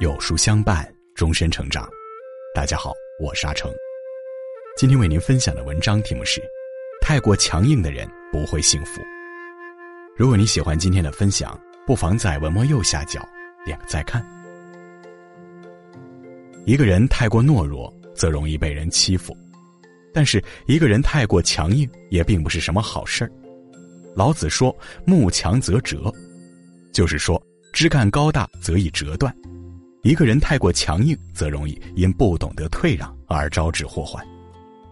有书相伴，终身成长。大家好，我是阿成。今天为您分享的文章题目是：太过强硬的人不会幸福。如果你喜欢今天的分享，不妨在文末右下角点个再看。一个人太过懦弱，则容易被人欺负；但是一个人太过强硬，也并不是什么好事儿。老子说：“木强则折。”就是说，枝干高大则易折断。一个人太过强硬，则容易因不懂得退让而招致祸患，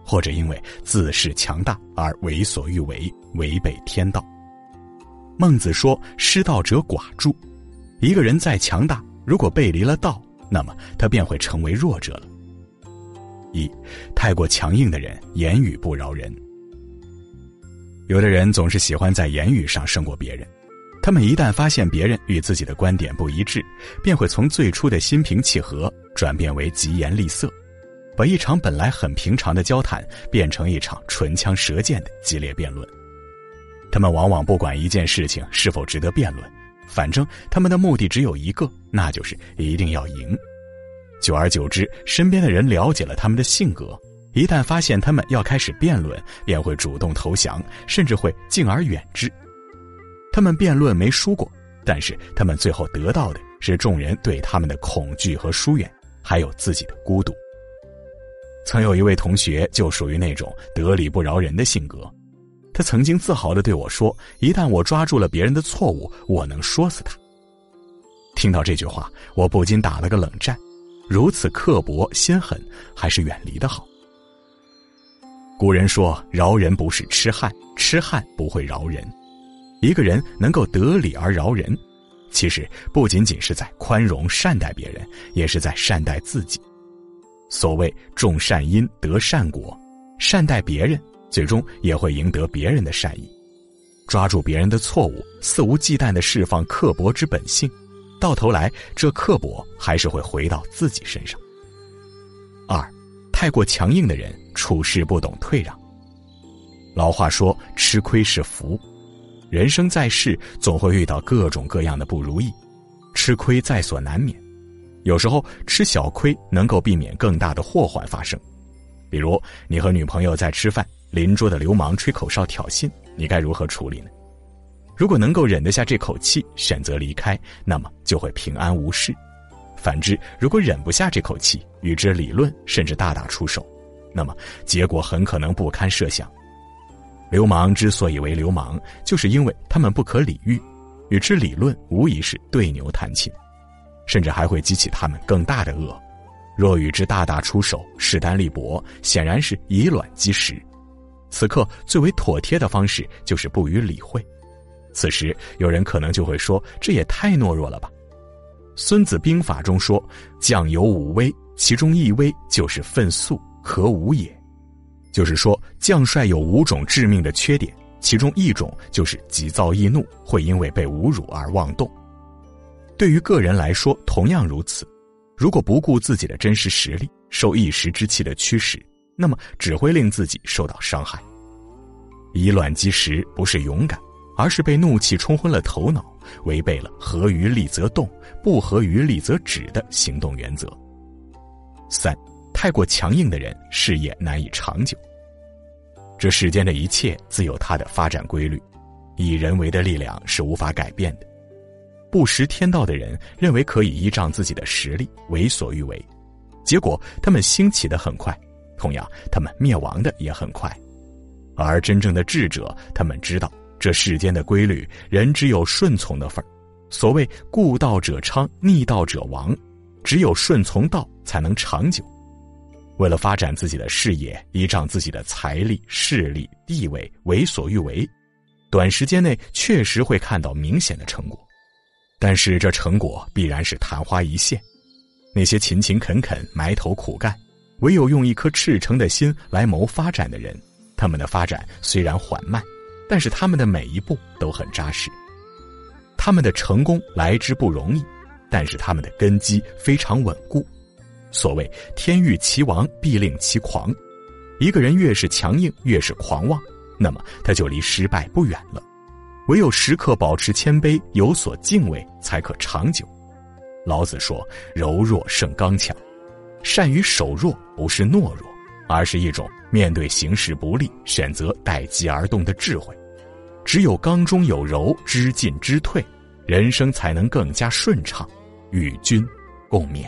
或者因为自恃强大而为所欲为，违背天道。孟子说：“失道者寡助。”一个人再强大，如果背离了道，那么他便会成为弱者了。一，太过强硬的人，言语不饶人。有的人总是喜欢在言语上胜过别人。他们一旦发现别人与自己的观点不一致，便会从最初的心平气和转变为疾言厉色，把一场本来很平常的交谈变成一场唇枪舌剑的激烈辩论。他们往往不管一件事情是否值得辩论，反正他们的目的只有一个，那就是一定要赢。久而久之，身边的人了解了他们的性格，一旦发现他们要开始辩论，便会主动投降，甚至会敬而远之。他们辩论没输过，但是他们最后得到的是众人对他们的恐惧和疏远，还有自己的孤独。曾有一位同学就属于那种得理不饶人的性格，他曾经自豪的对我说：“一旦我抓住了别人的错误，我能说死他。”听到这句话，我不禁打了个冷战。如此刻薄心狠，还是远离的好。古人说：“饶人不是痴汉，痴汉不会饶人。”一个人能够得理而饶人，其实不仅仅是在宽容善待别人，也是在善待自己。所谓种善因得善果，善待别人，最终也会赢得别人的善意。抓住别人的错误，肆无忌惮的释放刻薄之本性，到头来这刻薄还是会回到自己身上。二，太过强硬的人处事不懂退让。老话说：“吃亏是福。”人生在世，总会遇到各种各样的不如意，吃亏在所难免。有时候吃小亏能够避免更大的祸患发生。比如，你和女朋友在吃饭，邻桌的流氓吹口哨挑衅，你该如何处理呢？如果能够忍得下这口气，选择离开，那么就会平安无事；反之，如果忍不下这口气，与之理论，甚至大打出手，那么结果很可能不堪设想。流氓之所以为流氓，就是因为他们不可理喻，与之理论无疑是对牛弹琴，甚至还会激起他们更大的恶。若与之大打出手，势单力薄，显然是以卵击石。此刻最为妥帖的方式就是不予理会。此时有人可能就会说：“这也太懦弱了吧？”《孙子兵法》中说：“将有五威，其中一威就是愤速，可侮也。”就是说，将帅有五种致命的缺点，其中一种就是急躁易怒，会因为被侮辱而妄动。对于个人来说，同样如此。如果不顾自己的真实实力，受一时之气的驱使，那么只会令自己受到伤害。以卵击石不是勇敢，而是被怒气冲昏了头脑，违背了合于利则动，不合于利则止的行动原则。三。太过强硬的人，事业难以长久。这世间的一切自有它的发展规律，以人为的力量是无法改变的。不识天道的人认为可以依仗自己的实力为所欲为，结果他们兴起的很快，同样他们灭亡的也很快。而真正的智者，他们知道这世间的规律，人只有顺从的份儿。所谓故道者昌，逆道者亡，只有顺从道才能长久。为了发展自己的事业，依仗自己的财力、势力、地位为所欲为，短时间内确实会看到明显的成果，但是这成果必然是昙花一现。那些勤勤恳恳、埋头苦干，唯有用一颗赤诚的心来谋发展的人，他们的发展虽然缓慢，但是他们的每一步都很扎实。他们的成功来之不容易，但是他们的根基非常稳固。所谓“天欲其亡，必令其狂”，一个人越是强硬，越是狂妄，那么他就离失败不远了。唯有时刻保持谦卑，有所敬畏，才可长久。老子说：“柔弱胜刚强，善于守弱不是懦弱，而是一种面对形势不利选择待机而动的智慧。只有刚中有柔，知进知退，人生才能更加顺畅，与君共勉。”